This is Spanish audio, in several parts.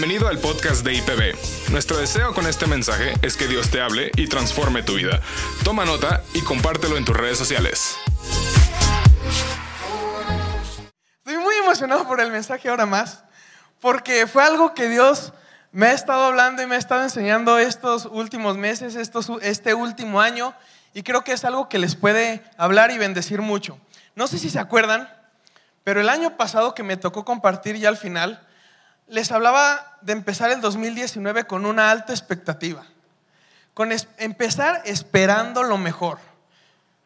Bienvenido al podcast de IPB. Nuestro deseo con este mensaje es que Dios te hable y transforme tu vida. Toma nota y compártelo en tus redes sociales. Estoy muy emocionado por el mensaje ahora más, porque fue algo que Dios me ha estado hablando y me ha estado enseñando estos últimos meses, estos, este último año, y creo que es algo que les puede hablar y bendecir mucho. No sé si se acuerdan, pero el año pasado que me tocó compartir ya al final, les hablaba de empezar el 2019 con una alta expectativa, con empezar esperando lo mejor,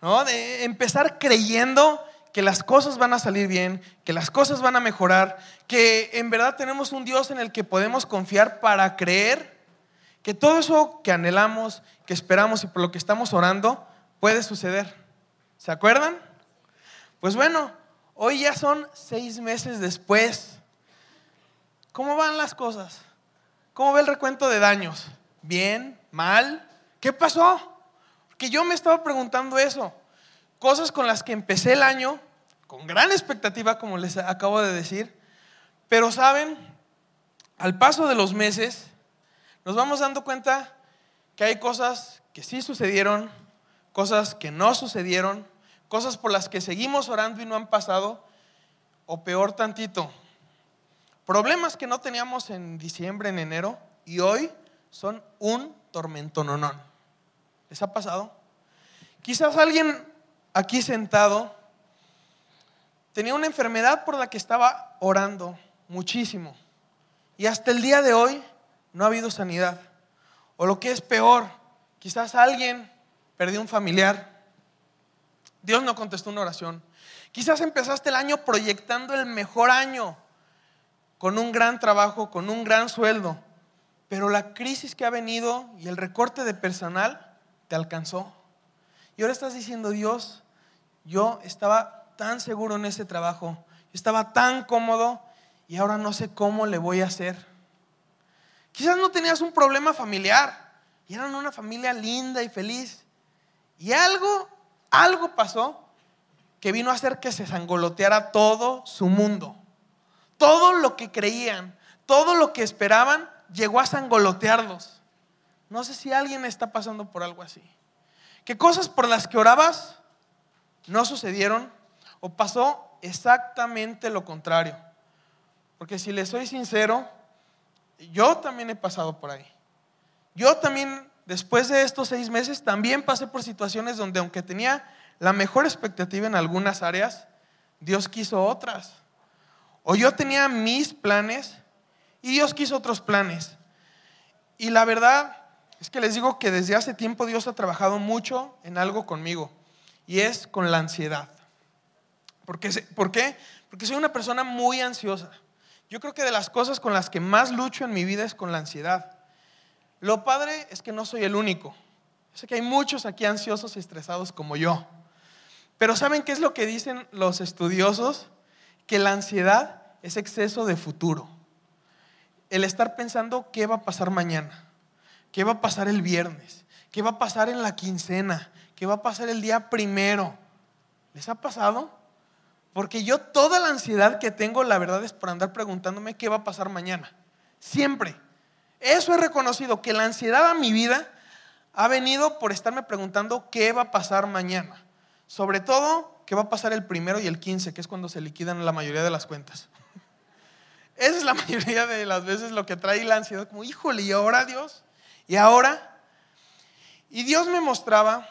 ¿no? de empezar creyendo que las cosas van a salir bien, que las cosas van a mejorar, que en verdad tenemos un Dios en el que podemos confiar para creer que todo eso que anhelamos, que esperamos y por lo que estamos orando puede suceder. ¿Se acuerdan? Pues bueno, hoy ya son seis meses después. ¿Cómo van las cosas? ¿Cómo ve el recuento de daños? ¿Bien? ¿Mal? ¿Qué pasó? Que yo me estaba preguntando eso cosas con las que empecé el año, con gran expectativa, como les acabo de decir, pero saben, al paso de los meses, nos vamos dando cuenta que hay cosas que sí sucedieron, cosas que no sucedieron, cosas por las que seguimos orando y no han pasado, o peor tantito, problemas que no teníamos en diciembre, en enero, y hoy son un tormentononón. ¿Les ha pasado? Quizás alguien aquí sentado, tenía una enfermedad por la que estaba orando muchísimo. Y hasta el día de hoy no ha habido sanidad. O lo que es peor, quizás alguien perdió un familiar. Dios no contestó una oración. Quizás empezaste el año proyectando el mejor año, con un gran trabajo, con un gran sueldo. Pero la crisis que ha venido y el recorte de personal te alcanzó. Y ahora estás diciendo, Dios, yo estaba tan seguro en ese trabajo, estaba tan cómodo y ahora no sé cómo le voy a hacer. Quizás no tenías un problema familiar y eran una familia linda y feliz. Y algo, algo pasó que vino a hacer que se sangoloteara todo su mundo. Todo lo que creían, todo lo que esperaban, llegó a sangolotearlos. No sé si alguien está pasando por algo así. ¿Qué cosas por las que orabas no sucedieron o pasó exactamente lo contrario. Porque si les soy sincero, yo también he pasado por ahí. Yo también, después de estos seis meses, también pasé por situaciones donde aunque tenía la mejor expectativa en algunas áreas, Dios quiso otras. O yo tenía mis planes y Dios quiso otros planes. Y la verdad es que les digo que desde hace tiempo Dios ha trabajado mucho en algo conmigo y es con la ansiedad. ¿Por qué? ¿Por qué? Porque soy una persona muy ansiosa. Yo creo que de las cosas con las que más lucho en mi vida es con la ansiedad. Lo padre es que no soy el único. Sé que hay muchos aquí ansiosos y estresados como yo. Pero ¿saben qué es lo que dicen los estudiosos? Que la ansiedad es exceso de futuro. El estar pensando qué va a pasar mañana, qué va a pasar el viernes, qué va a pasar en la quincena, ¿Qué va a pasar el día primero. ¿Les ha pasado? Porque yo toda la ansiedad que tengo, la verdad es por andar preguntándome qué va a pasar mañana. Siempre. Eso he reconocido, que la ansiedad a mi vida ha venido por estarme preguntando qué va a pasar mañana. Sobre todo, qué va a pasar el primero y el quince, que es cuando se liquidan la mayoría de las cuentas. Esa es la mayoría de las veces lo que trae la ansiedad, como, híjole, ¿y ahora Dios? ¿Y ahora? Y Dios me mostraba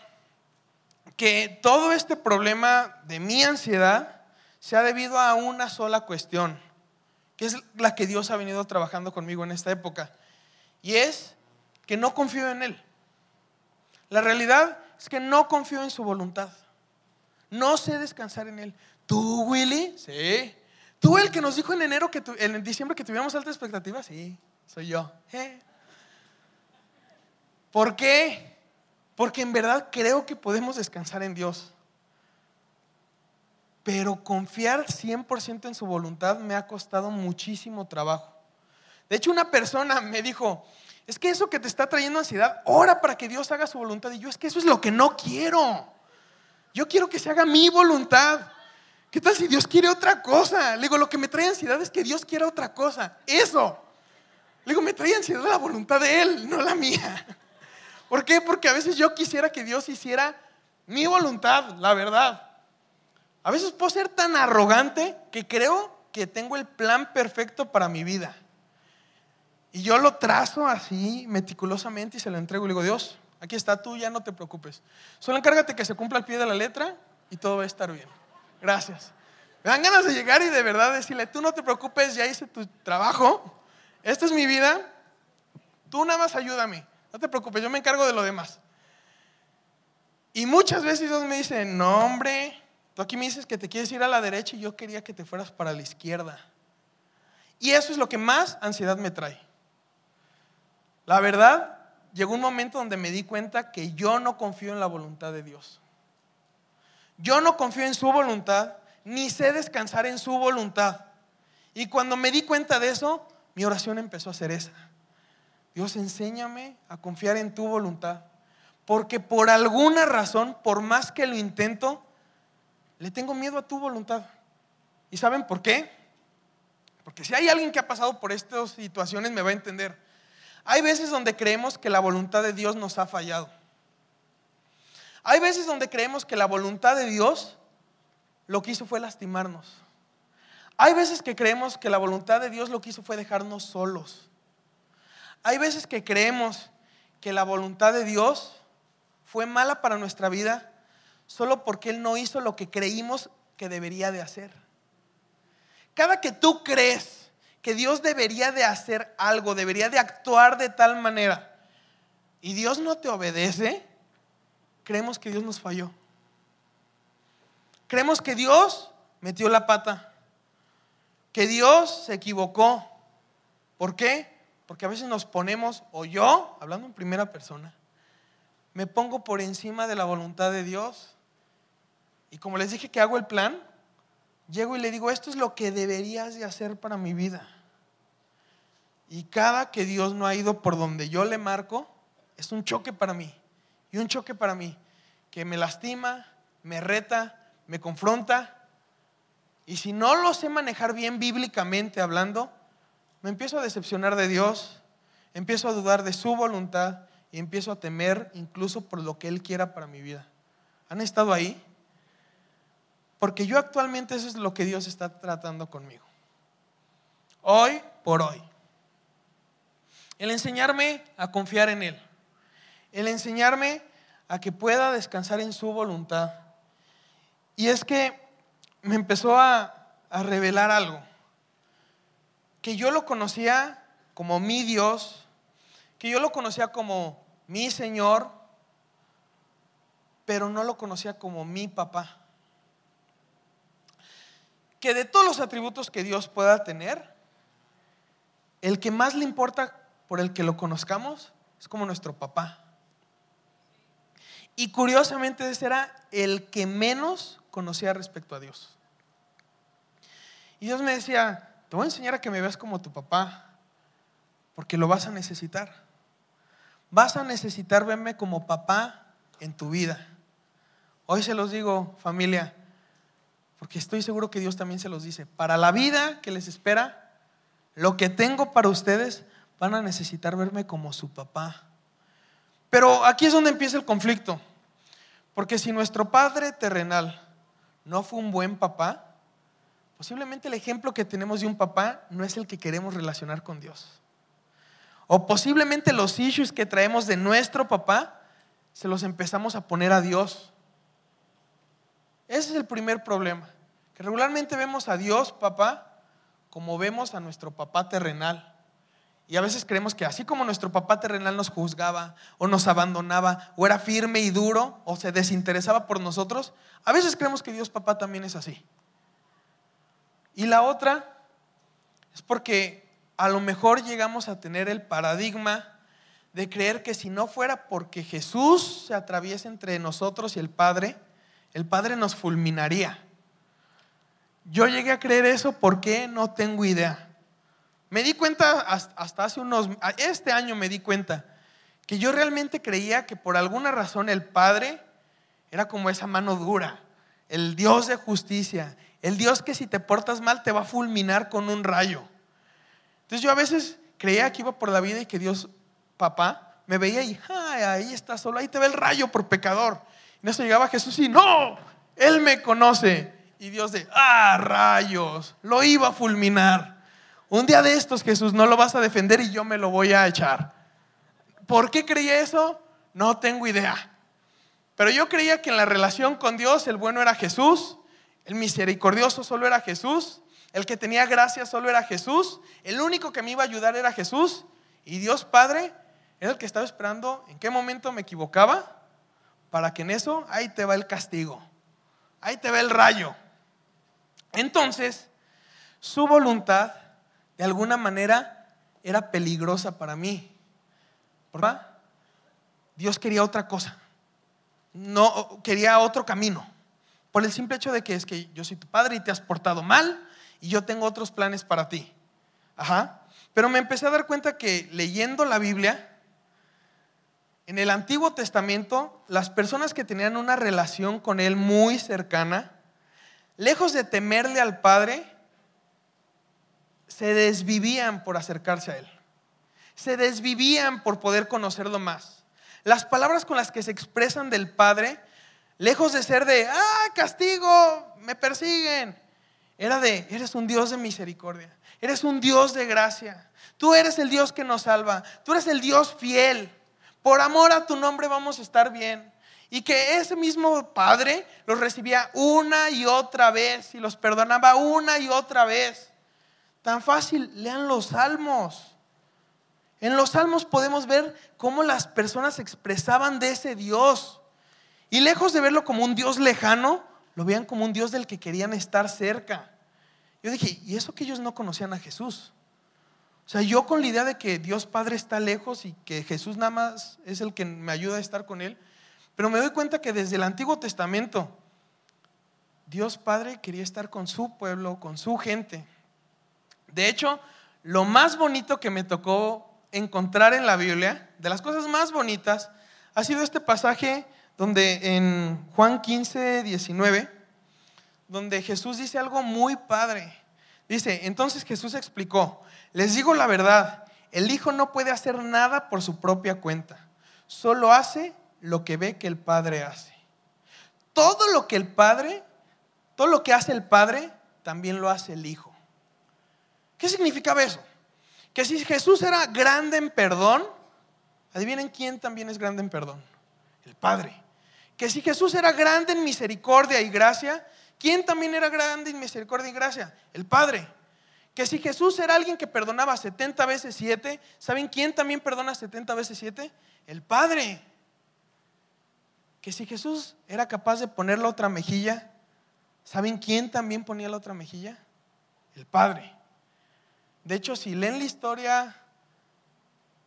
que todo este problema de mi ansiedad se ha debido a una sola cuestión, que es la que Dios ha venido trabajando conmigo en esta época, y es que no confío en Él. La realidad es que no confío en su voluntad. No sé descansar en Él. ¿Tú, Willy? Sí. ¿Tú el que nos dijo en enero, que en diciembre que tuviéramos alta expectativa? Sí, soy yo. ¿Eh? ¿Por qué? Porque en verdad creo que podemos descansar en Dios. Pero confiar 100% en su voluntad me ha costado muchísimo trabajo. De hecho, una persona me dijo, es que eso que te está trayendo ansiedad, ora para que Dios haga su voluntad. Y yo, es que eso es lo que no quiero. Yo quiero que se haga mi voluntad. ¿Qué tal si Dios quiere otra cosa? Le digo, lo que me trae ansiedad es que Dios quiera otra cosa. Eso. Le digo, me trae ansiedad la voluntad de Él, no la mía. ¿Por qué? Porque a veces yo quisiera que Dios hiciera mi voluntad, la verdad. A veces puedo ser tan arrogante que creo que tengo el plan perfecto para mi vida. Y yo lo trazo así meticulosamente y se lo entrego le digo, Dios, aquí está tú, ya no te preocupes. Solo encárgate que se cumpla al pie de la letra y todo va a estar bien. Gracias. Me dan ganas de llegar y de verdad decirle, tú no te preocupes, ya hice tu trabajo, esta es mi vida, tú nada más ayúdame, no te preocupes, yo me encargo de lo demás. Y muchas veces Dios me dice, no hombre, tú aquí me dices que te quieres ir a la derecha y yo quería que te fueras para la izquierda. Y eso es lo que más ansiedad me trae. La verdad, llegó un momento donde me di cuenta que yo no confío en la voluntad de Dios. Yo no confío en su voluntad, ni sé descansar en su voluntad. Y cuando me di cuenta de eso, mi oración empezó a ser esa. Dios, enséñame a confiar en tu voluntad. Porque por alguna razón, por más que lo intento, le tengo miedo a tu voluntad. ¿Y saben por qué? Porque si hay alguien que ha pasado por estas situaciones, me va a entender. Hay veces donde creemos que la voluntad de Dios nos ha fallado. Hay veces donde creemos que la voluntad de Dios lo que hizo fue lastimarnos. Hay veces que creemos que la voluntad de Dios lo que hizo fue dejarnos solos. Hay veces que creemos que la voluntad de Dios fue mala para nuestra vida solo porque Él no hizo lo que creímos que debería de hacer. Cada que tú crees que Dios debería de hacer algo, debería de actuar de tal manera, y Dios no te obedece, creemos que Dios nos falló. Creemos que Dios metió la pata, que Dios se equivocó. ¿Por qué? Porque a veces nos ponemos, o yo, hablando en primera persona, me pongo por encima de la voluntad de Dios. Y como les dije que hago el plan, llego y le digo, esto es lo que deberías de hacer para mi vida. Y cada que Dios no ha ido por donde yo le marco, es un choque para mí. Y un choque para mí que me lastima, me reta, me confronta. Y si no lo sé manejar bien bíblicamente hablando, me empiezo a decepcionar de Dios, empiezo a dudar de su voluntad y empiezo a temer incluso por lo que Él quiera para mi vida. ¿Han estado ahí? Porque yo actualmente eso es lo que Dios está tratando conmigo. Hoy por hoy. El enseñarme a confiar en Él. El enseñarme a que pueda descansar en su voluntad. Y es que me empezó a, revelar algo. Que yo lo conocía como mi Dios, que yo lo conocía como mi Señor, pero no lo conocía como mi papá. Que de todos los atributos que Dios pueda tener, el que más le importa por el que lo conozcamos es como nuestro papá. Y curiosamente ese era el que menos conocía respecto a Dios. Y Dios me decía, te voy a enseñar a que me veas como tu papá, porque lo vas a necesitar. Vas a necesitar verme como papá en tu vida. Hoy se los digo, familia, porque estoy seguro que Dios también se los dice. Para la vida que les espera, lo que tengo para ustedes van a necesitar verme como su papá. Pero aquí es donde empieza el conflicto. Porque si nuestro padre terrenal no fue un buen papá, posiblemente el ejemplo que tenemos de un papá no es el que queremos relacionar con Dios. O posiblemente los issues que traemos de nuestro papá se los empezamos a poner a Dios. Ese es el primer problema. Que regularmente vemos a Dios, papá, como vemos a nuestro papá terrenal. Y a veces creemos que así como nuestro papá terrenal nos juzgaba o nos abandonaba o era firme y duro o se desinteresaba por nosotros, a veces creemos que Dios papá también es así. Y la otra es porque a lo mejor llegamos a tener el paradigma de creer que si no fuera porque Jesús se atraviesa entre nosotros y el Padre, el Padre nos fulminaría. Yo llegué a creer eso porque no tengo idea. Me di cuenta hasta hace unos, este año me di cuenta que yo realmente creía que por alguna razón el Padre era como esa mano dura, el Dios de justicia, el Dios que si te portas mal te va a fulminar con un rayo. Entonces yo a veces creía que iba por la vida y que Dios, papá, me veía y, ahí está solo, ahí te ve el rayo por pecador. Y en eso llegaba Jesús y, no, Él me conoce. Y Dios de, ah, rayos, lo iba a fulminar. Un día de estos, Jesús, no lo vas a defender y yo me lo voy a echar. ¿Por qué creía eso? No tengo idea. Pero yo creía que en la relación con Dios el bueno era Jesús, el misericordioso solo era Jesús, el que tenía gracia solo era Jesús, el único que me iba a ayudar era Jesús y Dios Padre era el que estaba esperando en qué momento me equivocaba para que en eso ahí te va el castigo, ahí te va el rayo. Entonces, su voluntad de alguna manera era peligrosa para mí. ¿Por Dios quería otra cosa. No quería otro camino. Por el simple hecho de que es que yo soy tu padre y te has portado mal y yo tengo otros planes para ti. Ajá. Pero me empecé a dar cuenta que leyendo la Biblia, en el Antiguo Testamento, las personas que tenían una relación con Él muy cercana, lejos de temerle al Padre, se desvivían por acercarse a Él. Se desvivían por poder conocerlo más. Las palabras con las que se expresan del Padre, lejos de ser de, ah, castigo, me persiguen, era de, eres un Dios de misericordia, eres un Dios de gracia, tú eres el Dios que nos salva, tú eres el Dios fiel, por amor a tu nombre vamos a estar bien. Y que ese mismo Padre los recibía una y otra vez y los perdonaba una y otra vez. Tan fácil, lean los salmos. En los salmos podemos ver cómo las personas expresaban de ese Dios. Y lejos de verlo como un Dios lejano, lo veían como un Dios del que querían estar cerca. Yo dije, ¿y eso que ellos no conocían a Jesús? O sea, yo con la idea de que Dios Padre está lejos y que Jesús nada más es el que me ayuda a estar con Él, pero me doy cuenta que desde el Antiguo Testamento, Dios Padre quería estar con su pueblo, con su gente. De hecho, lo más bonito que me tocó encontrar en la Biblia, de las cosas más bonitas, ha sido este pasaje donde en Juan 15, 19, donde Jesús dice algo muy padre. Dice, entonces Jesús explicó, les digo la verdad, el Hijo no puede hacer nada por su propia cuenta, solo hace lo que ve que el Padre hace. Todo lo que el Padre, todo lo que hace el Padre, también lo hace el Hijo. ¿Qué significaba eso? Que si Jesús era grande en perdón, adivinen quién también es grande en perdón, el Padre. Que si Jesús era grande en misericordia y gracia, ¿quién también era grande en misericordia y gracia? El Padre. Que si Jesús era alguien que perdonaba 70 veces 7, ¿saben quién también perdona 70 veces 7? El Padre. Que si Jesús era capaz de poner la otra mejilla, ¿saben quién también ponía la otra mejilla? El Padre. De hecho, si leen la historia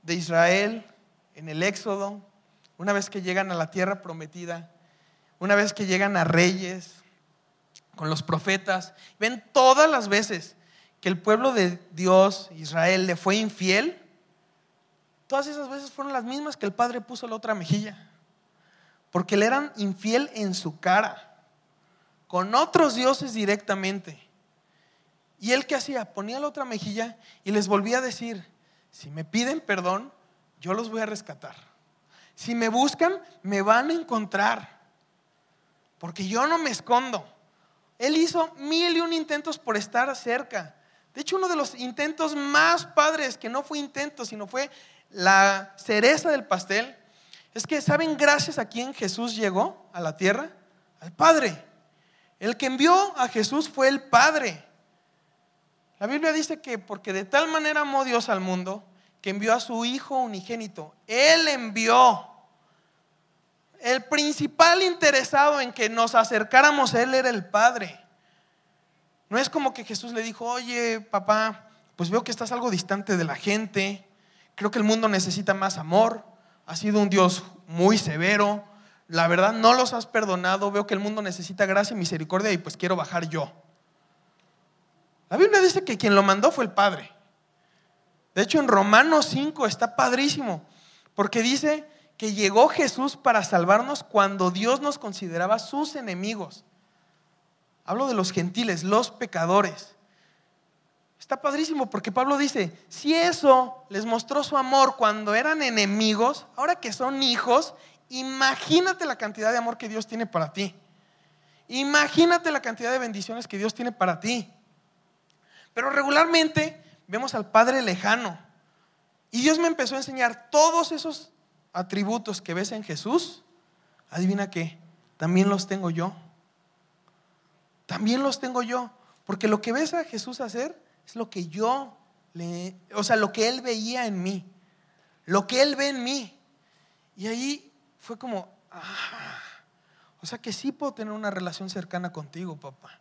de Israel en el Éxodo, una vez que llegan a la tierra prometida, una vez que llegan a reyes, con los profetas, ven todas las veces que el pueblo de Dios, Israel, le fue infiel, todas esas veces fueron las mismas que el padre puso la otra mejilla, porque le eran infiel en su cara, con otros dioses directamente. Y él que hacía, ponía la otra mejilla y les volvía a decir, si me piden perdón, yo los voy a rescatar. Si me buscan, me van a encontrar. Porque yo no me escondo. Él hizo mil y un intentos por estar cerca. De hecho, uno de los intentos más padres, que no fue intento, sino fue la cereza del pastel, es que, ¿saben gracias a quién Jesús llegó a la tierra? Al Padre. El que envió a Jesús fue el Padre. La Biblia dice que porque de tal manera amó Dios al mundo, que envió a su Hijo unigénito. Él envió. El principal interesado en que nos acercáramos a Él era el Padre. No es como que Jesús le dijo, oye, papá, pues veo que estás algo distante de la gente, creo que el mundo necesita más amor, has sido un Dios muy severo, la verdad no los has perdonado, veo que el mundo necesita gracia y misericordia y pues quiero bajar yo. La Biblia dice que quien lo mandó fue el Padre. De hecho, en Romanos 5 está padrísimo, porque dice que llegó Jesús para salvarnos cuando Dios nos consideraba sus enemigos. Hablo de los gentiles, los pecadores. Está padrísimo porque Pablo dice, si eso les mostró su amor cuando eran enemigos, ahora que son hijos, imagínate la cantidad de amor que Dios tiene para ti. Imagínate la cantidad de bendiciones que Dios tiene para ti. Pero regularmente vemos al Padre lejano. Y Dios me empezó a enseñar todos esos atributos que ves en Jesús. Adivina qué, también los tengo yo. También los tengo yo. Porque lo que ves a Jesús hacer es lo que yo le, o sea, lo que Él veía en mí. Lo que Él ve en mí. Y ahí fue como, ah, o sea que sí puedo tener una relación cercana contigo, papá.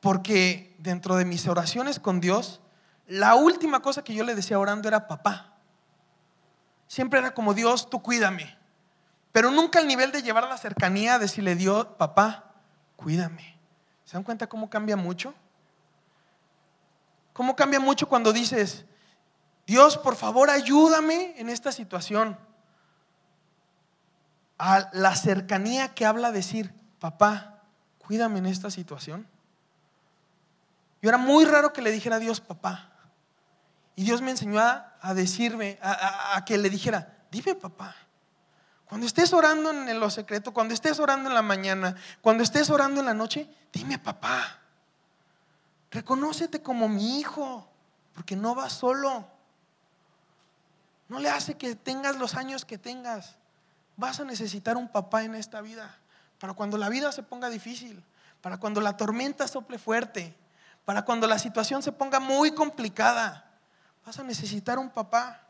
Porque dentro de mis oraciones con Dios, la última cosa que yo le decía orando era papá. Siempre era como Dios, tú cuídame. Pero nunca al nivel de llevar a la cercanía, decirle Dios, papá, cuídame. ¿Se dan cuenta cómo cambia mucho? ¿Cómo cambia mucho cuando dices, Dios, por favor, ayúdame en esta situación? a la cercanía que habla decir, papá, cuídame en esta situación. Yo era muy raro que le dijera a Dios, papá. Y Dios me enseñó a, decirme, a, que le dijera, dime papá. Cuando estés orando en lo secreto, cuando estés orando en la mañana, cuando estés orando en la noche, dime papá. Reconócete como mi hijo, porque no vas solo. No le hace que tengas los años que tengas vas a necesitar un papá en esta vida. Para cuando la vida se ponga difícil, para cuando la tormenta sople fuerte, para cuando la situación se ponga muy complicada, vas a necesitar un papá.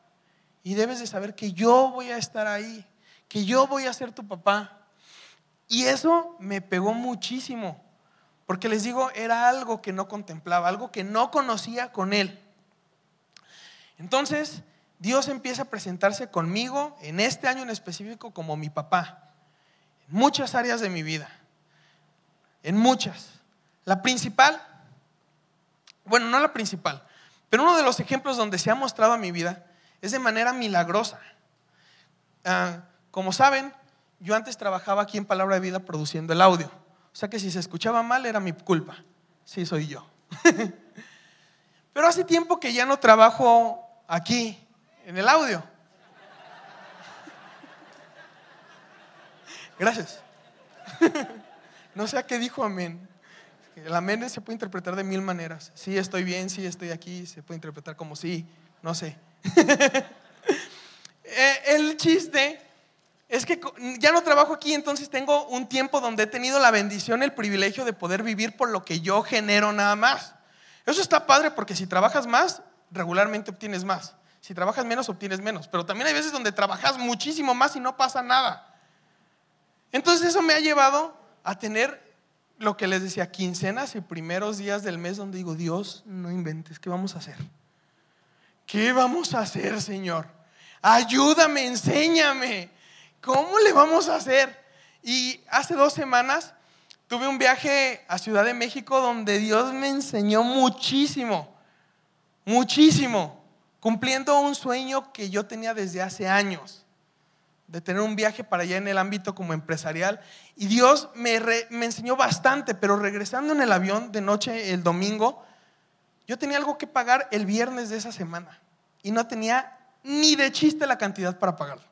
Y debes de saber que yo voy a estar ahí, que yo voy a ser tu papá. Y eso me pegó muchísimo, porque les digo, era algo que no contemplaba, algo que no conocía con él. Entonces, Dios empieza a presentarse conmigo en este año en específico como mi papá, en muchas áreas de mi vida, en muchas. La principal, bueno, no la principal, pero uno de los ejemplos donde se ha mostrado a mi vida es de manera milagrosa. Ah, como saben, yo antes trabajaba aquí en Palabra de Vida produciendo el audio. O sea que si se escuchaba mal era mi culpa. Sí, soy yo. Pero hace tiempo que ya no trabajo aquí en el audio. Gracias. No sé a qué dijo amén. El amén se puede interpretar de mil maneras. Sí, estoy bien, sí, estoy aquí, se puede interpretar como sí, no sé. Eh, el chiste es que ya no trabajo aquí, entonces tengo un tiempo donde he tenido la bendición, el privilegio de poder vivir por lo que yo genero nada más. Eso está padre porque si trabajas más, regularmente obtienes más. Si trabajas menos, obtienes menos. Pero también hay veces donde trabajas muchísimo más y no pasa nada. Entonces eso me ha llevado a tener lo que les decía, quincenas y primeros días del mes donde digo, Dios, no inventes, ¿qué vamos a hacer? ¿Qué vamos a hacer, Señor? Ayúdame, enséñame. ¿Cómo le vamos a hacer? Y hace dos semanas tuve un viaje a Ciudad de México donde Dios me enseñó muchísimo, muchísimo cumpliendo un sueño que yo tenía desde hace años, de tener un viaje para allá en el ámbito como empresarial. Y Dios me, me enseñó bastante, pero regresando en el avión de noche el domingo, yo tenía algo que pagar el viernes de esa semana y no tenía ni de chiste la cantidad para pagarlo.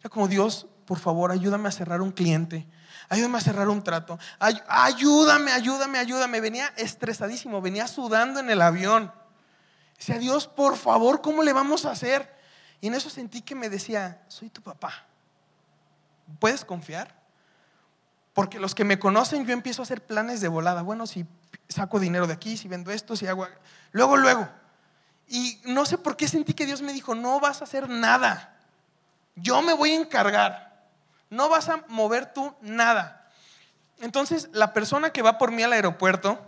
Era como, Dios, por favor, ayúdame a cerrar un cliente, ayúdame a cerrar un trato, ayúdame, ayúdame, ayúdame. Venía estresadísimo, venía sudando en el avión. Decía, Dios, por favor, ¿cómo le vamos a hacer? Y en eso sentí que me decía, soy tu papá. ¿Puedes confiar? Porque los que me conocen, yo empiezo a hacer planes de volada. Bueno, si saco dinero de aquí, si vendo esto, si hago... Luego, luego. Y no sé por qué sentí que Dios me dijo, no vas a hacer nada. Yo me voy a encargar. No vas a mover tú nada. Entonces, la persona que va por mí al aeropuerto,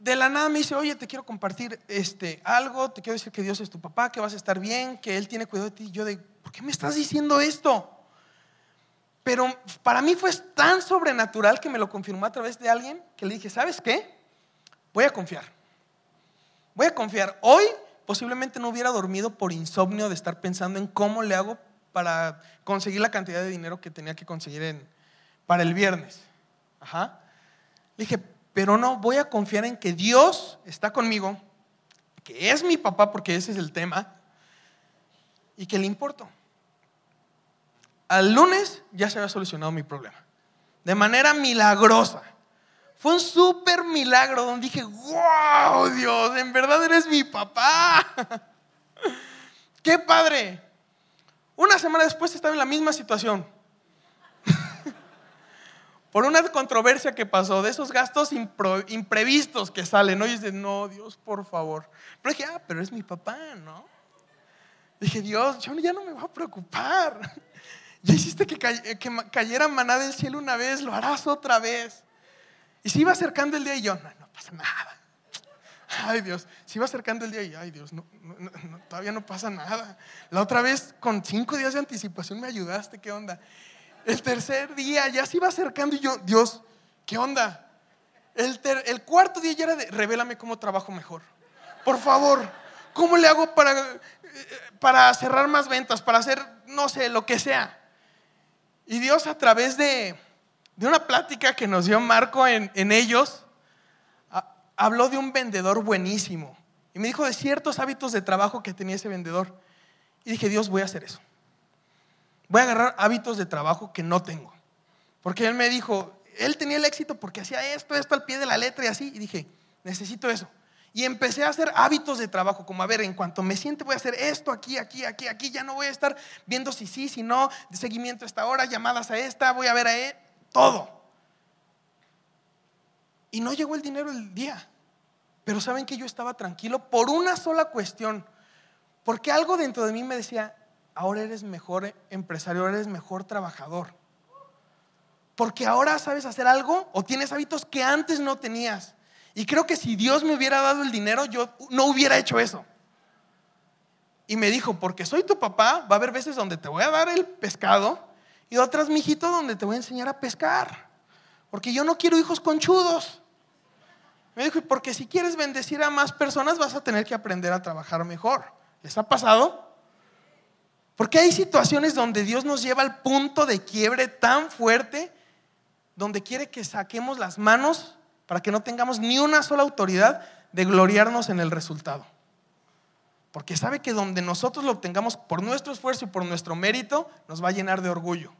de la nada me dice, oye, te quiero compartir este, algo, te quiero decir que Dios es tu papá, que vas a estar bien, que Él tiene cuidado de ti. Yo de, ¿por qué me estás diciendo esto? Pero para mí fue tan sobrenatural que me lo confirmó a través de alguien que le dije, ¿sabes qué? Voy a confiar. Voy a confiar. Hoy posiblemente no hubiera dormido por insomnio de estar pensando en cómo le hago para conseguir la cantidad de dinero que tenía que conseguir para el viernes. Ajá. Le dije, pero no, voy a confiar en que Dios está conmigo, que es mi papá, porque ese es el tema, y que le importo. Al lunes ya se había solucionado mi problema, de manera milagrosa. Fue un súper milagro donde dije, wow, Dios, en verdad eres mi papá. Qué padre. Una semana después estaba en la misma situación. Por una controversia que pasó, de esos gastos imprevistos que salen, ¿no? Y dices, no, Dios, por favor. Pero dije, ah, pero es mi papá, ¿no? Dije, Dios, ya no me voy a preocupar. Ya hiciste que, que cayera maná del cielo una vez, lo harás otra vez. Y se iba acercando el día y yo, no, no pasa nada. Ay Dios, se iba acercando el día y, ay Dios, todavía no pasa nada. La otra vez con cinco días de anticipación me ayudaste, ¿qué onda? El tercer día ya se iba acercando y yo, Dios, ¿qué onda? El, cuarto día ya era de, revélame cómo trabajo mejor. Por favor, ¿cómo le hago para, eh, para cerrar más ventas, para hacer, no sé, lo que sea? Y Dios a través de, de una plática que nos dio Marco en, ellos, habló de un vendedor buenísimo. Y me dijo de ciertos hábitos de trabajo que tenía ese vendedor. Y dije, Dios, voy a hacer eso. Voy a agarrar hábitos de trabajo que no tengo. Porque él me dijo, él tenía el éxito porque hacía esto, esto al pie de la letra y así. Y dije, necesito eso. Y empecé a hacer hábitos de trabajo, como a ver, en cuanto me siente voy a hacer esto, aquí, aquí, aquí, aquí, ya no voy a estar viendo si sí, si no, de seguimiento a esta hora, llamadas a esta, voy a ver a él todo. Y no llegó el dinero el día. Pero saben que yo estaba tranquilo por una sola cuestión. Porque algo dentro de mí me decía, ahora eres mejor empresario, ahora eres mejor trabajador. Porque ahora sabes hacer algo o tienes hábitos que antes no tenías. Y creo que si Dios me hubiera dado el dinero, yo no hubiera hecho eso. Y me dijo, porque soy tu papá, va a haber veces donde te voy a dar el pescado y otras, mijito, donde te voy a enseñar a pescar. Porque yo no quiero hijos conchudos. Me dijo, porque si quieres bendecir a más personas vas a tener que aprender a trabajar mejor. ¿Les ha pasado? Porque hay situaciones donde Dios nos lleva al punto de quiebre tan fuerte, donde quiere que saquemos las manos para que no tengamos ni una sola autoridad de gloriarnos en el resultado. Porque sabe que donde nosotros lo obtengamos por nuestro esfuerzo y por nuestro mérito, nos va a llenar de orgullo.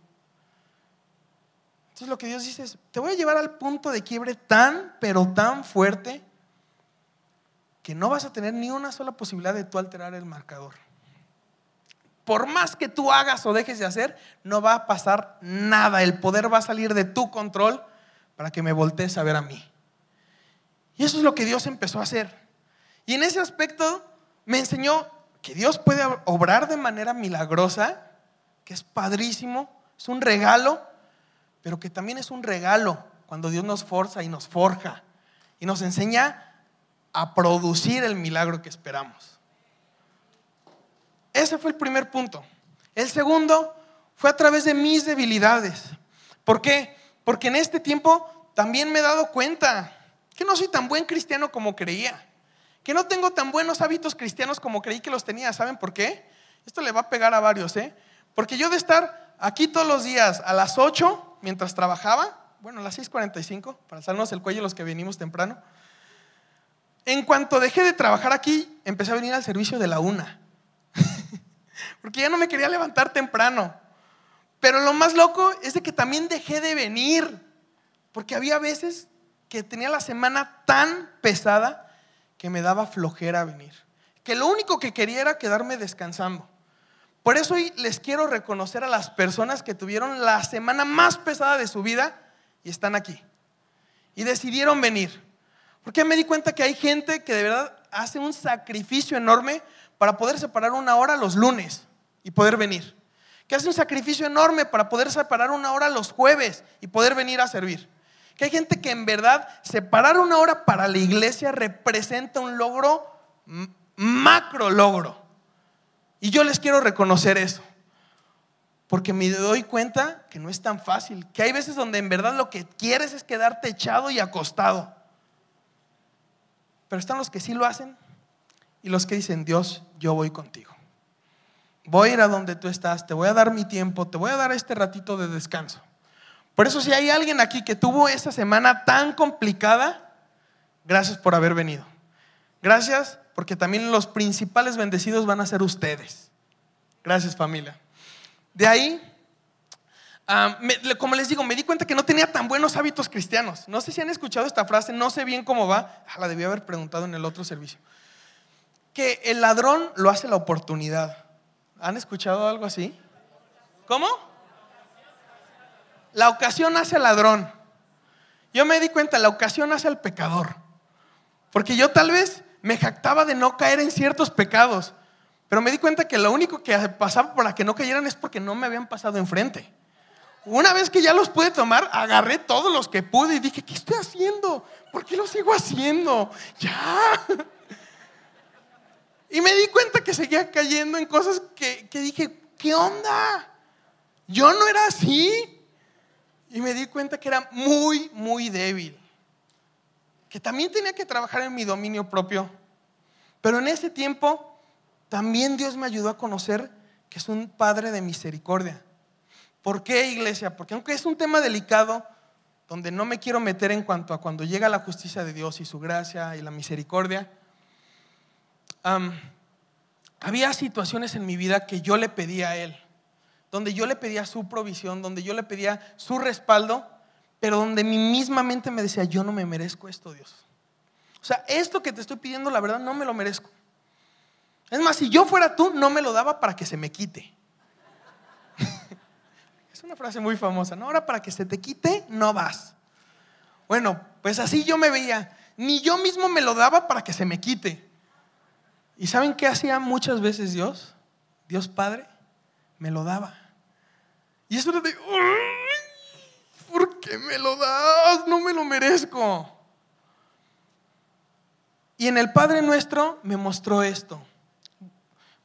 Entonces lo que Dios dice es, te voy a llevar al punto de quiebre tan, pero tan fuerte, que no vas a tener ni una sola posibilidad de tú alterar el marcador. Por más que tú hagas o dejes de hacer, no va a pasar nada. El poder va a salir de tu control para que me voltees a ver a mí. Y eso es lo que Dios empezó a hacer. Y en ese aspecto me enseñó que Dios puede obrar de manera milagrosa, que es padrísimo, es un regalo, pero que también es un regalo cuando Dios nos forza y nos forja y nos enseña a producir el milagro que esperamos. Ese fue el primer punto. El segundo fue a través de mis debilidades. ¿Por qué? Porque en este tiempo también me he dado cuenta que no soy tan buen cristiano como creía que no tengo tan buenos hábitos cristianos como creí que los tenía. ¿Saben por qué? Esto le va a pegar a varios, ¿eh? Porque yo de estar aquí todos los días a las 8 mientras trabajaba, bueno, a las 6:45, para salirnos el cuello los que venimos temprano. En cuanto dejé de trabajar aquí, empecé a venir al servicio de la una. Porque ya no me quería levantar temprano. Pero lo más loco es de que también dejé de venir. Porque había veces que tenía la semana tan pesada que me daba flojera venir, que lo único que quería era quedarme descansando. Por eso hoy les quiero reconocer a las personas que tuvieron la semana más pesada de su vida y están aquí. Y decidieron venir. Porque me di cuenta que hay gente que de verdad hace un sacrificio enorme para poder separar una hora los lunes y poder venir. Que hace un sacrificio enorme para poder separar una hora los jueves y poder venir a servir. Que hay gente que en verdad separar una hora para la iglesia representa un logro, macro logro. Y yo les quiero reconocer eso. Porque me doy cuenta que no es tan fácil. Que hay veces donde en verdad lo que quieres es quedarte echado y acostado. Pero están los que sí lo hacen y los que dicen, Dios, yo voy contigo. Voy a ir a donde tú estás, te voy a dar mi tiempo, te voy a dar este ratito de descanso. Por eso si hay alguien aquí que tuvo esa semana tan complicada, gracias por haber venido. Gracias porque también los principales bendecidos van a ser ustedes. Gracias familia. De ahí, ah, como les digo, me di cuenta que no tenía tan buenos hábitos cristianos. No sé si han escuchado esta frase, no sé bien cómo va. Ah, la debí haber preguntado en el otro servicio. Que el ladrón lo hace la oportunidad. ¿Han escuchado algo así? ¿Cómo? La ocasión hace al ladrón. Yo me di cuenta, la ocasión hace al pecador. Porque yo tal vez me jactaba de no caer en ciertos pecados, pero me di cuenta que lo único que pasaba para que no cayeran es porque no me habían pasado enfrente. Una vez que ya los pude tomar, agarré todos los que pude y dije, ¿qué estoy haciendo? ¿Por qué lo sigo haciendo? Ya. Y me di cuenta que seguía cayendo en cosas que, que dije, ¿qué onda? Yo no era así. Y me di cuenta que era muy, muy débil. Que también tenía que trabajar en mi dominio propio. Pero en ese tiempo también Dios me ayudó a conocer que es un Padre de misericordia. ¿Por qué, iglesia? Porque aunque es un tema delicado, donde no me quiero meter en cuanto a cuando llega la justicia de Dios y su gracia y la misericordia, había situaciones en mi vida que yo le pedía a Él donde yo le pedía su provisión, donde yo le pedía su respaldo, pero donde mi misma mente me decía, yo no me merezco esto, Dios. O sea, esto que te estoy pidiendo, la verdad, no me lo merezco. Es más, si yo fuera tú, no me lo daba para que se me quite. es una frase muy famosa, ¿no? Ahora para que se te quite, no vas. Bueno, pues así yo me veía. Ni yo mismo me lo daba para que se me quite. ¿Y saben qué hacía muchas veces Dios? Dios Padre me lo daba. Y eso era de, ¿por qué me lo das? No me lo merezco. Y en el Padre Nuestro me mostró esto.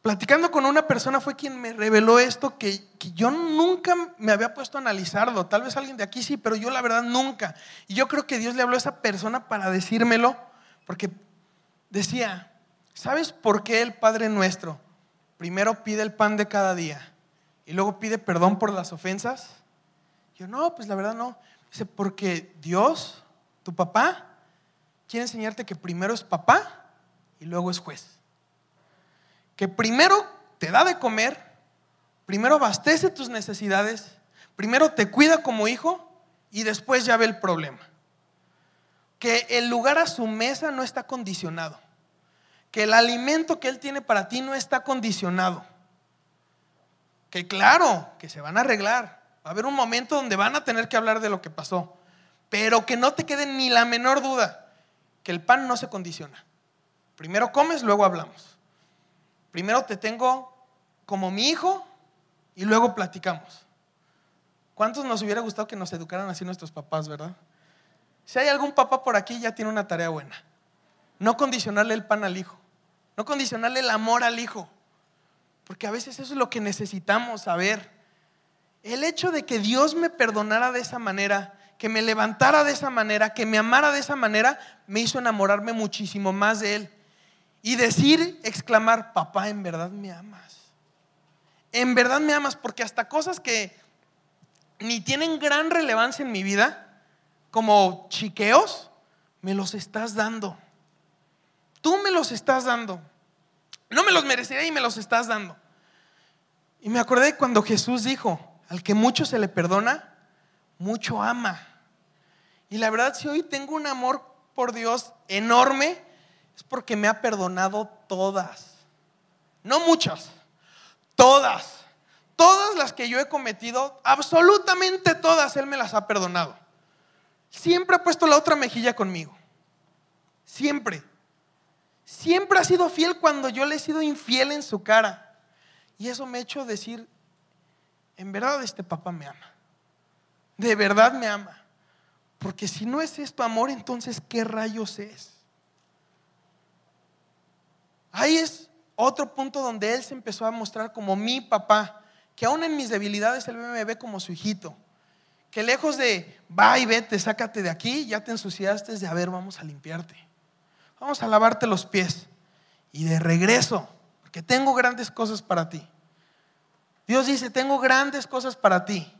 Platicando con una persona fue quien me reveló esto que, que, yo nunca me había puesto a analizarlo. Tal vez alguien de aquí sí, pero yo la verdad nunca. Y yo creo que Dios le habló a esa persona para decírmelo, porque decía, ¿sabes por qué el Padre Nuestro primero pide el pan de cada día? Y luego pide perdón por las ofensas. Yo, no, pues la verdad no. Dice, porque Dios, tu papá, quiere enseñarte que primero es papá y luego es juez. Que primero te da de comer, primero abastece tus necesidades, primero te cuida como hijo y después ya ve el problema. Que el lugar a su mesa no está condicionado. Que el alimento que Él tiene para ti no está condicionado que claro, que se van a arreglar. Va a haber un momento donde van a tener que hablar de lo que pasó. Pero que no te quede ni la menor duda que el pan no se condiciona. Primero comes, luego hablamos. Primero te tengo como mi hijo y luego platicamos. ¿Cuántos nos hubiera gustado que nos educaran así nuestros papás, verdad? Si hay algún papá por aquí, ya tiene una tarea buena. No condicionarle el pan al hijo. No condicionarle el amor al hijo. Porque a veces eso es lo que necesitamos saber. El hecho de que Dios me perdonara de esa manera, que me levantara de esa manera, que me amara de esa manera, me hizo enamorarme muchísimo más de Él. Y decir, exclamar, papá, en verdad me amas. En verdad me amas, porque hasta cosas que ni tienen gran relevancia en mi vida, como chiqueos, me los estás dando. Tú me los estás dando. No me los merecería y me los estás dando. Y me acordé cuando Jesús dijo, al que mucho se le perdona, mucho ama. Y la verdad, si hoy tengo un amor por Dios enorme, es porque me ha perdonado todas. No muchas, todas. Todas las que yo he cometido, absolutamente todas, Él me las ha perdonado. Siempre ha puesto la otra mejilla conmigo. Siempre. Siempre ha sido fiel cuando yo le he sido infiel en su cara. Y eso me ha hecho decir, en verdad este papá me ama. De verdad me ama. Porque si no es esto amor, entonces ¿qué rayos es? Ahí es otro punto donde él se empezó a mostrar como mi papá, que aún en mis debilidades él me ve como su hijito. Que lejos de, va y vete, sácate de aquí, ya te ensuciaste, de, a ver, vamos a limpiarte vamos a lavarte los pies. Y de regreso, porque tengo grandes cosas para ti. Dios dice, tengo grandes cosas para ti.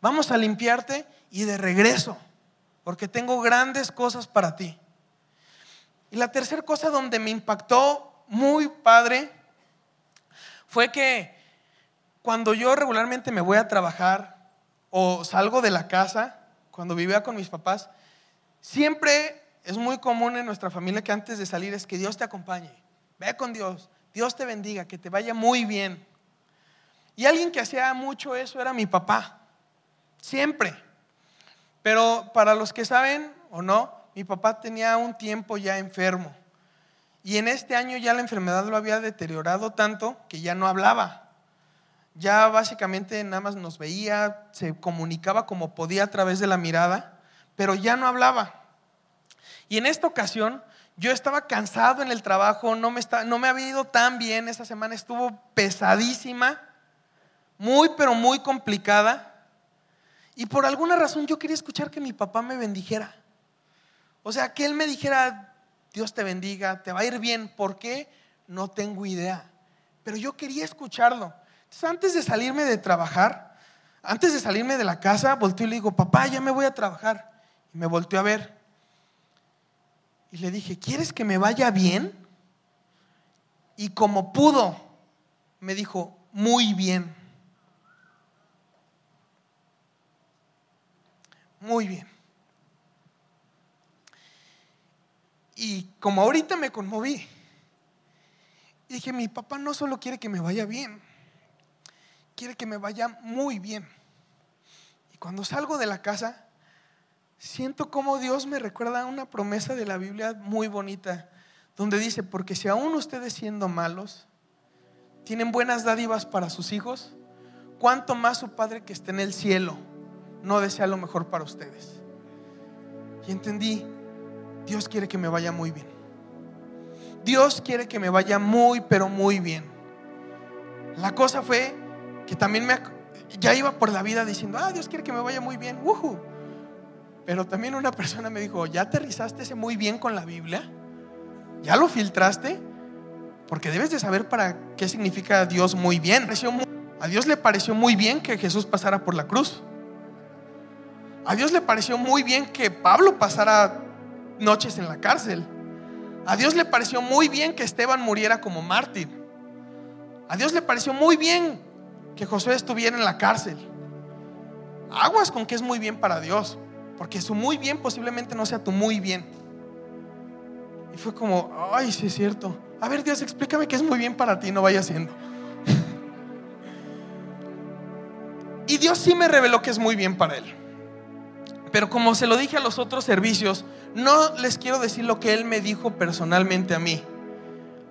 Vamos a limpiarte y de regreso, porque tengo grandes cosas para ti. Y la tercera cosa donde me impactó muy padre fue que cuando yo regularmente me voy a trabajar o salgo de la casa, cuando vivía con mis papás, siempre es muy común en nuestra familia que antes de salir es que Dios te acompañe, ve con Dios, Dios te bendiga, que te vaya muy bien. Y alguien que hacía mucho eso era mi papá, siempre. Pero para los que saben o no, mi papá tenía un tiempo ya enfermo. Y en este año ya la enfermedad lo había deteriorado tanto que ya no hablaba. Ya básicamente nada más nos veía, se comunicaba como podía a través de la mirada, pero ya no hablaba. Y en esta ocasión yo estaba cansado en el trabajo, no me, no me había ido tan bien, esa semana estuvo pesadísima, muy pero muy complicada. Y por alguna razón yo quería escuchar que mi papá me bendijera. O sea, que él me dijera, Dios te bendiga, te va a ir bien. ¿Por qué? No tengo idea. Pero yo quería escucharlo. Entonces, antes de salirme de trabajar, antes de salirme de la casa, volteé y le digo, papá, ya me voy a trabajar. Y me volteó a ver. Y le dije, ¿quieres que me vaya bien? Y como pudo, me dijo, muy bien. Muy bien. Y como ahorita me conmoví, dije, mi papá no solo quiere que me vaya bien, quiere que me vaya muy bien. Y cuando salgo de la casa, siento como Dios me recuerda una promesa de la Biblia muy bonita, donde dice, porque si aún ustedes siendo malos, tienen buenas dádivas para sus hijos, cuánto más su Padre que está en el cielo no desea lo mejor para ustedes. Y entendí, Dios quiere que me vaya muy bien. Dios quiere que me vaya muy, pero muy bien. La cosa fue que también me, ya iba por la vida diciendo, ah, Dios quiere que me vaya muy bien. Pero también una persona me dijo, ¿ya aterrizaste muy bien con la Biblia? ¿Ya lo filtraste? Porque debes de saber para qué significa Dios muy bien. A Dios le pareció muy bien que Jesús pasara por la cruz. A Dios le pareció muy bien que Pablo pasara noches en la cárcel. A Dios le pareció muy bien que Esteban muriera como mártir. A Dios le pareció muy bien que Josué estuviera en la cárcel. Aguas con que es muy bien para Dios, porque su muy bien posiblemente no sea tu muy bien. Y fue como, ay, sí es cierto. A ver, Dios, explícame que es muy bien para ti, no vaya siendo. y Dios sí me reveló que es muy bien para él. Pero como se lo dije a los otros servicios, no les quiero decir lo que Él me dijo personalmente a mí,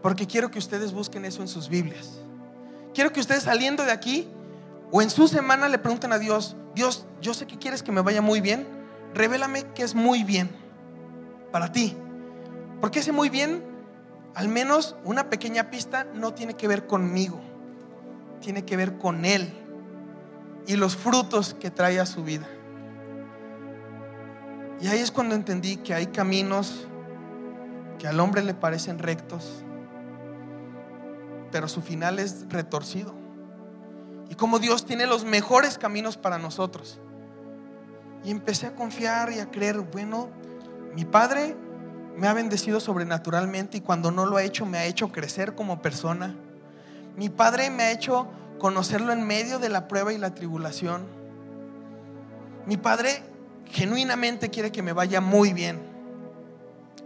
porque quiero que ustedes busquen eso en sus Biblias. Quiero que ustedes saliendo de aquí o en su semana le pregunten a Dios, Dios, yo sé que quieres que me vaya muy bien, revélame que es muy bien para ti. Porque ese muy bien, al menos una pequeña pista, no tiene que ver conmigo, tiene que ver con Él y los frutos que trae a su vida. Y ahí es cuando entendí que hay caminos que al hombre le parecen rectos, pero su final es retorcido. Y como Dios tiene los mejores caminos para nosotros. Y empecé a confiar y a creer, bueno, mi Padre me ha bendecido sobrenaturalmente y cuando no lo ha hecho me ha hecho crecer como persona. Mi Padre me ha hecho conocerlo en medio de la prueba y la tribulación. Mi Padre genuinamente quiere que me vaya muy bien.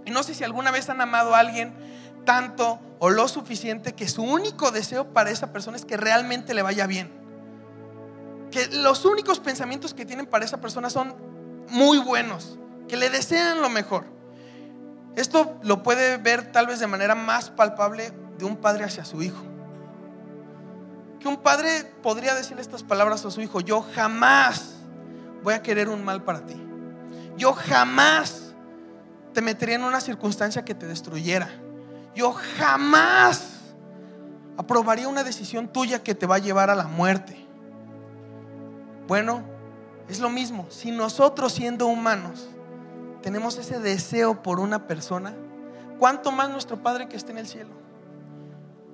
Y no sé si alguna vez han amado a alguien tanto o lo suficiente que su único deseo para esa persona es que realmente le vaya bien. Que los únicos pensamientos que tienen para esa persona son muy buenos, que le desean lo mejor. Esto lo puede ver tal vez de manera más palpable de un padre hacia su hijo. Que un padre podría decirle estas palabras a su hijo, yo jamás voy a querer un mal para ti. Yo jamás te metería en una circunstancia que te destruyera. Yo jamás aprobaría una decisión tuya que te va a llevar a la muerte. Bueno, es lo mismo. Si nosotros siendo humanos tenemos ese deseo por una persona, ¿cuánto más nuestro Padre que está en el cielo?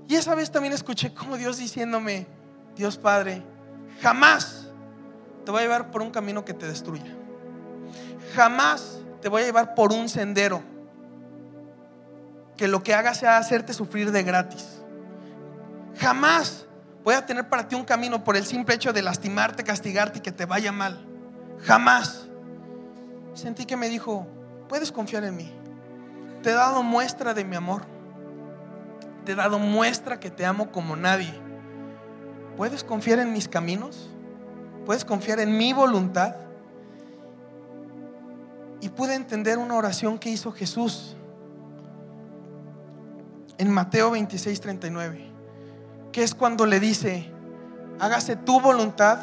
Y esa vez también escuché como Dios diciéndome, Dios Padre, jamás te voy a llevar por un camino que te destruya. Jamás te voy a llevar por un sendero que lo que haga sea hacerte sufrir de gratis. Jamás voy a tener para ti un camino por el simple hecho de lastimarte, castigarte y que te vaya mal. Jamás. Sentí que me dijo, puedes confiar en mí. Te he dado muestra de mi amor. Te he dado muestra que te amo como nadie. ¿Puedes confiar en mis caminos? ¿Puedes confiar en mi voluntad? Y pude entender una oración que hizo Jesús en Mateo 26, 39, que es cuando le dice, hágase tu voluntad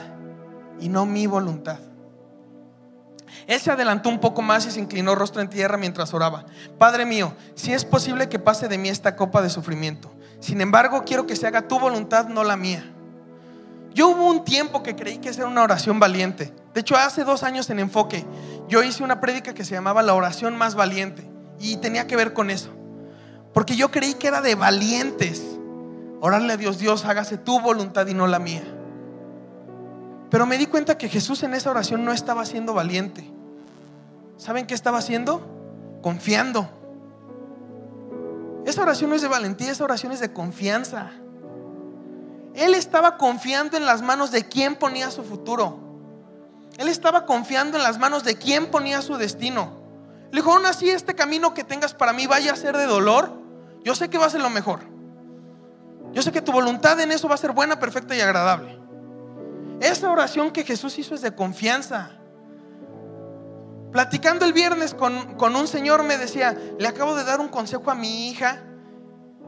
y no mi voluntad. Él se adelantó un poco más y se inclinó rostro en tierra mientras oraba. Padre mío, si es posible que pase de mí esta copa de sufrimiento. Sin embargo, quiero que se haga tu voluntad, no la mía. Yo hubo un tiempo que creí que era una oración valiente. De hecho, hace dos años en Enfoque, yo hice una prédica que se llamaba La oración más valiente. Y tenía que ver con eso. Porque yo creí que era de valientes. Orarle a Dios, Dios, hágase tu voluntad y no la mía. Pero me di cuenta que Jesús en esa oración no estaba siendo valiente. ¿Saben qué estaba haciendo? Confiando. Esa oración no es de valentía, esa oración es de confianza. Él estaba confiando en las manos de quien ponía su futuro. Él estaba confiando en las manos de quien ponía su destino. Le dijo, aún así este camino que tengas para mí vaya a ser de dolor, yo sé que va a ser lo mejor. Yo sé que tu voluntad en eso va a ser buena, perfecta y agradable. Esa oración que Jesús hizo es de confianza. Platicando el viernes con, con, un señor me decía, le acabo de dar un consejo a mi hija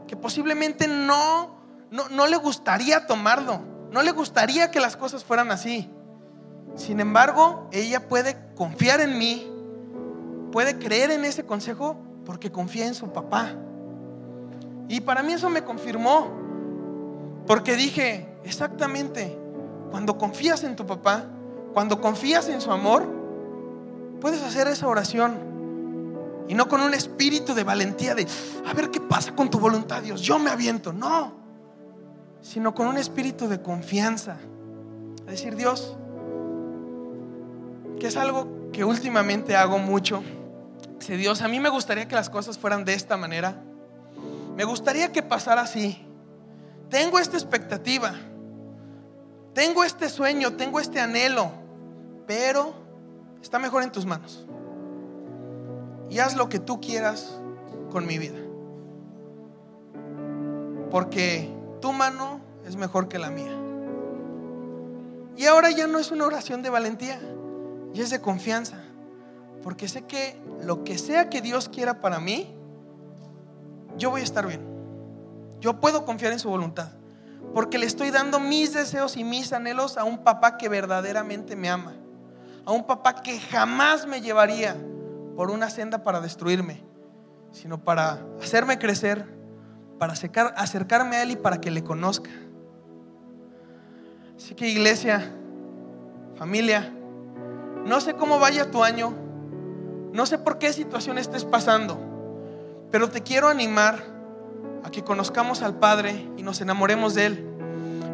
que posiblemente no, no, no le gustaría tomarlo, no le gustaría que las cosas fueran así. Sin embargo, ella puede confiar en mí, puede creer en ese consejo porque confía en su papá. Y para mí eso me confirmó, porque dije, exactamente, cuando confías en tu papá, cuando confías en su amor, puedes hacer esa oración. Y no con un espíritu de valentía de, a ver qué pasa con tu voluntad, Dios, yo me aviento. No, sino con un espíritu de confianza. Es decir, Dios, que es algo que últimamente hago mucho. Si Dios, a mí me gustaría que las cosas fueran de esta manera. Me gustaría que pasara así. Tengo esta expectativa. Tengo este sueño, tengo este anhelo. Pero está mejor en tus manos. Y haz lo que tú quieras con mi vida. Porque tu mano es mejor que la mía. Y ahora ya no es una oración de valentía, ya es de confianza. Porque sé que lo que sea que Dios quiera para mí, yo voy a estar bien. Yo puedo confiar en su voluntad. Porque le estoy dando mis deseos y mis anhelos a un papá que verdaderamente me ama. A un papá que jamás me llevaría por una senda para destruirme, sino para hacerme crecer, para acercarme a Él y para que le conozca. Así que iglesia, familia, no sé cómo vaya tu año, no sé por qué situación estés pasando, pero te quiero animar a que conozcamos al Padre y nos enamoremos de Él.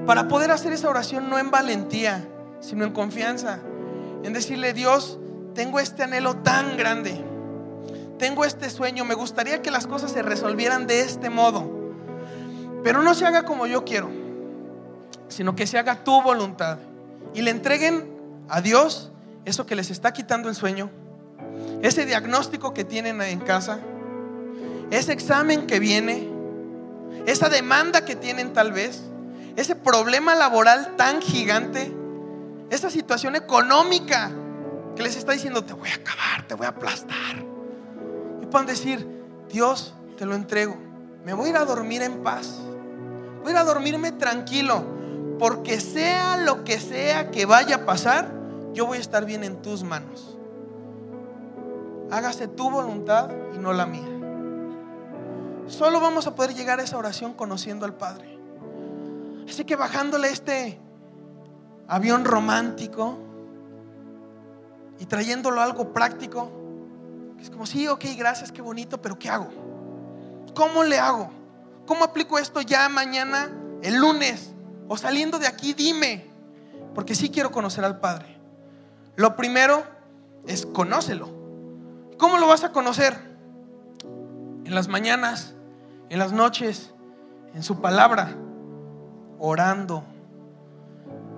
Para poder hacer esa oración no en valentía, sino en confianza. En decirle, Dios, tengo este anhelo tan grande. Tengo este sueño. Me gustaría que las cosas se resolvieran de este modo. Pero no se haga como yo quiero, sino que se haga tu voluntad. Y le entreguen a Dios eso que les está quitando el sueño, ese diagnóstico que tienen en casa, ese examen que viene, esa demanda que tienen tal vez, ese problema laboral tan gigante, esa situación económica que les está diciendo, te voy a acabar, te voy a aplastar. Y puedan decir, Dios, te lo entrego, me voy a ir a dormir en paz, voy a ir a dormirme tranquilo, porque sea lo que sea que vaya a pasar, yo voy a estar bien en tus manos. Hágase tu voluntad y no la mía. Solo vamos a poder llegar a esa oración conociendo al Padre. Así que bajándole este avión romántico y trayéndolo a algo práctico, es como, sí, ok, gracias, qué bonito, pero ¿qué hago? ¿Cómo le hago? ¿Cómo aplico esto ya mañana, el lunes? O saliendo de aquí, dime, porque sí quiero conocer al Padre. Lo primero es conócelo. ¿Cómo lo vas a conocer? En las mañanas en las noches, en su palabra, orando.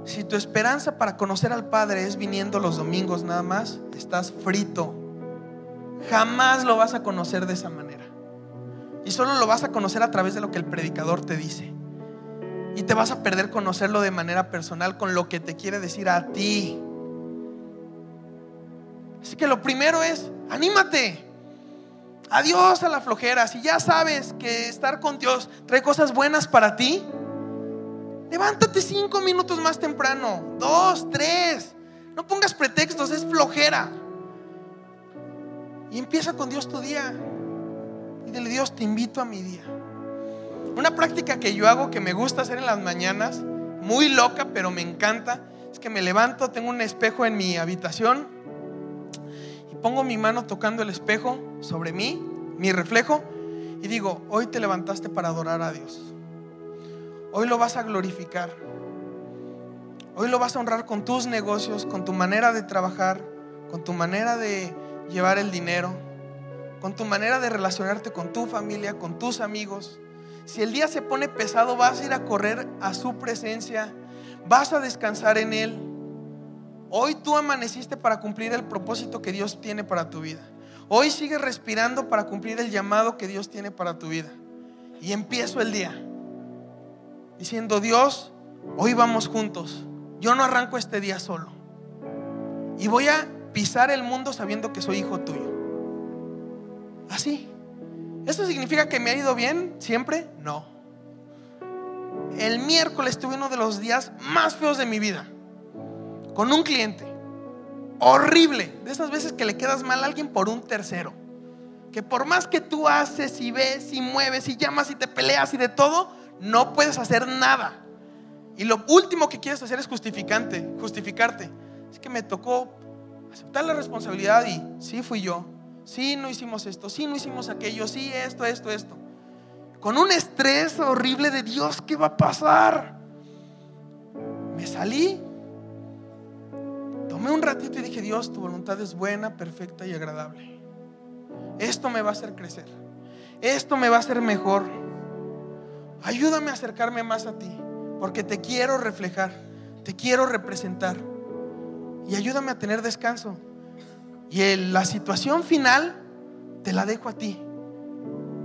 Si tu esperanza para conocer al Padre es viniendo los domingos nada más, estás frito. Jamás lo vas a conocer de esa manera. Y solo lo vas a conocer a través de lo que el predicador te dice. Y te vas a perder conocerlo de manera personal con lo que te quiere decir a ti. Así que lo primero es, anímate. Adiós a la flojera. Si ya sabes que estar con Dios trae cosas buenas para ti, levántate cinco minutos más temprano. Dos, tres. No pongas pretextos, es flojera. Y empieza con Dios tu día. Y dile, Dios, te invito a mi día. Una práctica que yo hago que me gusta hacer en las mañanas, muy loca, pero me encanta, es que me levanto, tengo un espejo en mi habitación pongo mi mano tocando el espejo sobre mí, mi reflejo, y digo, hoy te levantaste para adorar a Dios. Hoy lo vas a glorificar. Hoy lo vas a honrar con tus negocios, con tu manera de trabajar, con tu manera de llevar el dinero, con tu manera de relacionarte con tu familia, con tus amigos. Si el día se pone pesado, vas a ir a correr a su presencia, vas a descansar en Él. Hoy tú amaneciste para cumplir el propósito que Dios tiene para tu vida. Hoy sigues respirando para cumplir el llamado que Dios tiene para tu vida. Y empiezo el día diciendo, Dios, hoy vamos juntos. Yo no arranco este día solo. Y voy a pisar el mundo sabiendo que soy hijo tuyo. Así. ¿Esto significa que me ha ido bien siempre? No. El miércoles tuve uno de los días más feos de mi vida. Con un cliente. Horrible. De esas veces que le quedas mal a alguien por un tercero. Que por más que tú haces y ves y mueves y llamas y te peleas y de todo, no puedes hacer nada. Y lo último que quieres hacer es justificante, justificarte. Es que me tocó aceptar la responsabilidad y sí fui yo. Sí, no hicimos esto, sí, no hicimos aquello, sí, esto, esto, esto. Con un estrés horrible de Dios, ¿qué va a pasar? Me salí, tomé un ratito y dije, Dios, tu voluntad es buena, perfecta y agradable. Esto me va a hacer crecer. Esto me va a hacer mejor. Ayúdame a acercarme más a ti, porque te quiero reflejar, te quiero representar. Y ayúdame a tener descanso. Y la situación final te la dejo a ti.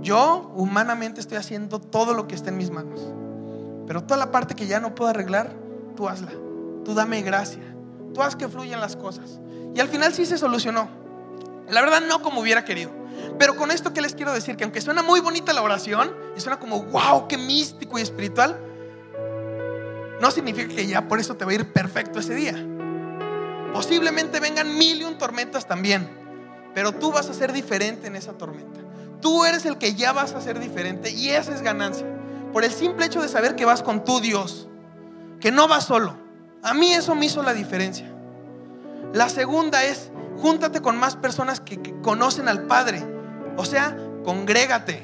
Yo humanamente estoy haciendo todo lo que está en mis manos. Pero toda la parte que ya no puedo arreglar, tú hazla. Tú dame gracia. Tú haz que fluyan las cosas. Y al final sí se solucionó. La verdad no como hubiera querido. Pero con esto que les quiero decir, que aunque suena muy bonita la oración y suena como, wow, qué místico y espiritual, no significa que ya por eso te va a ir perfecto ese día. Posiblemente vengan mil y un tormentas también, pero tú vas a ser diferente en esa tormenta. Tú eres el que ya vas a ser diferente y esa es ganancia. Por el simple hecho de saber que vas con tu Dios, que no vas solo. A mí eso me hizo la diferencia. La segunda es, júntate con más personas que, conocen al Padre. O sea, congrégate.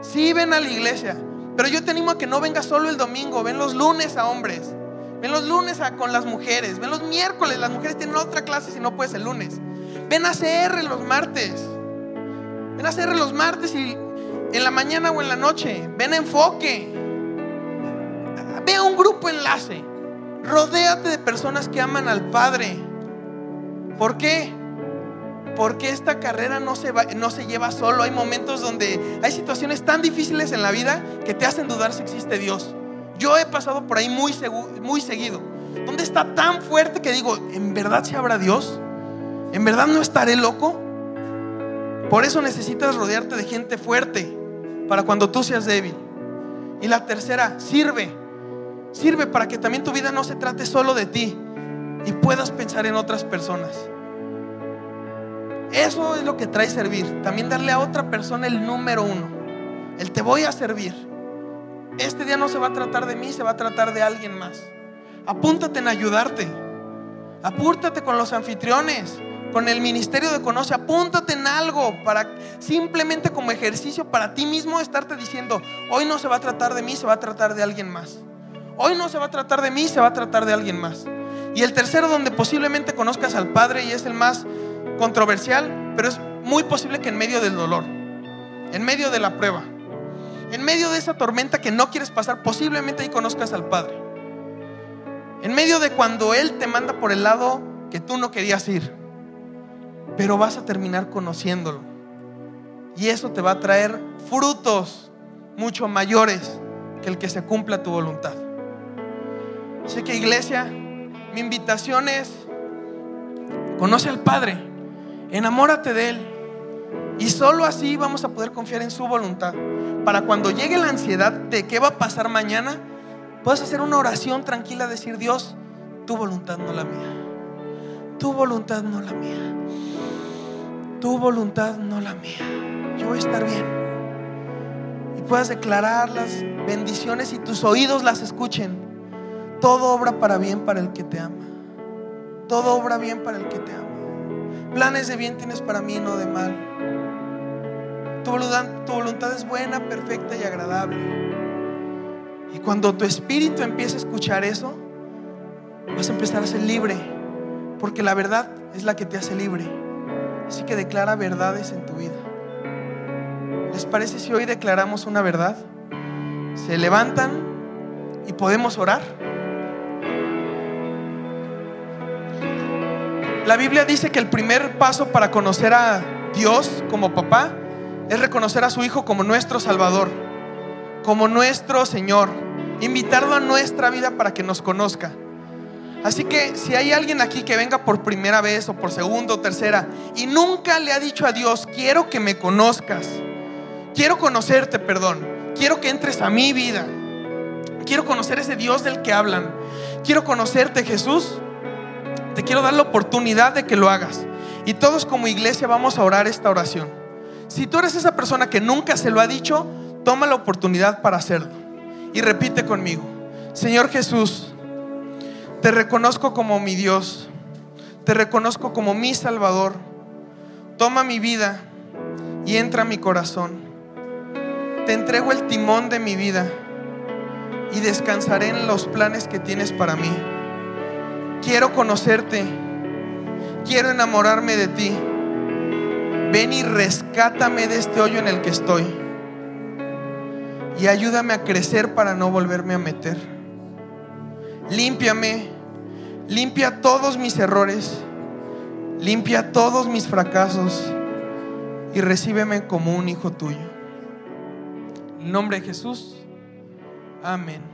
Sí, ven a la iglesia, pero yo te animo a que no vengas solo el domingo, ven los lunes a hombres. Ven los lunes con las mujeres. Ven los miércoles. Las mujeres tienen otra clase si no puedes el lunes. Ven a CR los martes. Ven a CR los martes y en la mañana o en la noche. Ven a enfoque. Ve a un grupo enlace. Rodéate de personas que aman al Padre. ¿Por qué? Porque esta carrera no se, va, no se lleva solo. Hay momentos donde hay situaciones tan difíciles en la vida que te hacen dudar si existe Dios. Yo he pasado por ahí muy, muy seguido. Donde está tan fuerte que digo, ¿en verdad se habrá Dios? ¿En verdad no estaré loco? Por eso necesitas rodearte de gente fuerte para cuando tú seas débil. Y la tercera, sirve. Sirve para que también tu vida no se trate solo de ti y puedas pensar en otras personas. Eso es lo que trae servir. También darle a otra persona el número uno. El te voy a servir. Este día no se va a tratar de mí, se va a tratar de alguien más. Apúntate en ayudarte. Apúntate con los anfitriones, con el ministerio de conoce. Apúntate en algo para simplemente como ejercicio para ti mismo estarte diciendo, hoy no se va a tratar de mí, se va a tratar de alguien más. Hoy no se va a tratar de mí, se va a tratar de alguien más. Y el tercero donde posiblemente conozcas al Padre y es el más controversial, pero es muy posible que en medio del dolor, en medio de la prueba, En medio de esa tormenta que no quieres pasar, posiblemente ahí conozcas al Padre. En medio de cuando Él te manda por el lado que tú no querías ir, pero vas a terminar conociéndolo. Y eso te va a traer frutos mucho mayores que el que se cumpla tu voluntad. Así que iglesia, mi invitación es, conoce al Padre, enamórate de Él. Y solo así vamos a poder confiar en su voluntad. Para cuando llegue la ansiedad de qué va a pasar mañana, puedas hacer una oración tranquila, decir, Dios, tu voluntad no la mía. Tu voluntad no la mía. Tu voluntad no la mía. Yo voy a estar bien. Y puedas declarar las bendiciones y tus oídos las escuchen. Todo obra para bien para el que te ama. Todo obra bien para el que te ama. Planes de bien tienes para mí, no de mal. Tu voluntad, es buena, perfecta y agradable. Y cuando tu espíritu empiece a escuchar eso, vas a empezar a ser libre. Porque la verdad es la que te hace libre. Así que declara verdades en tu vida. ¿Les parece si hoy declaramos una verdad? Se levantan y podemos orar. La Biblia dice que el primer paso para conocer a Dios como papá es reconocer a su Hijo como nuestro Salvador, como nuestro Señor, invitarlo a nuestra vida para que nos conozca. Así que si hay alguien aquí que venga por primera vez o por segunda o tercera y nunca le ha dicho a Dios, quiero que me conozcas, quiero conocerte, perdón, quiero que entres a mi vida, quiero conocer ese Dios del que hablan, quiero conocerte Jesús, te quiero dar la oportunidad de que lo hagas. Y todos como iglesia vamos a orar esta oración. Si tú eres esa persona que nunca se lo ha dicho, toma la oportunidad para hacerlo. Y repite conmigo, Señor Jesús, te reconozco como mi Dios, te reconozco como mi Salvador. Toma mi vida y entra a mi corazón. Te entrego el timón de mi vida y descansaré en los planes que tienes para mí. Quiero conocerte, quiero enamorarme de ti. Ven y rescátame de este hoyo en el que estoy. Y ayúdame a crecer para no volverme a meter. Límpiame, limpia todos mis errores, limpia todos mis fracasos y recíbeme como un hijo tuyo. En nombre de Jesús, amén.